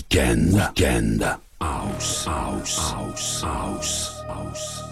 Weekend. Weekend. House. House. House. House. House.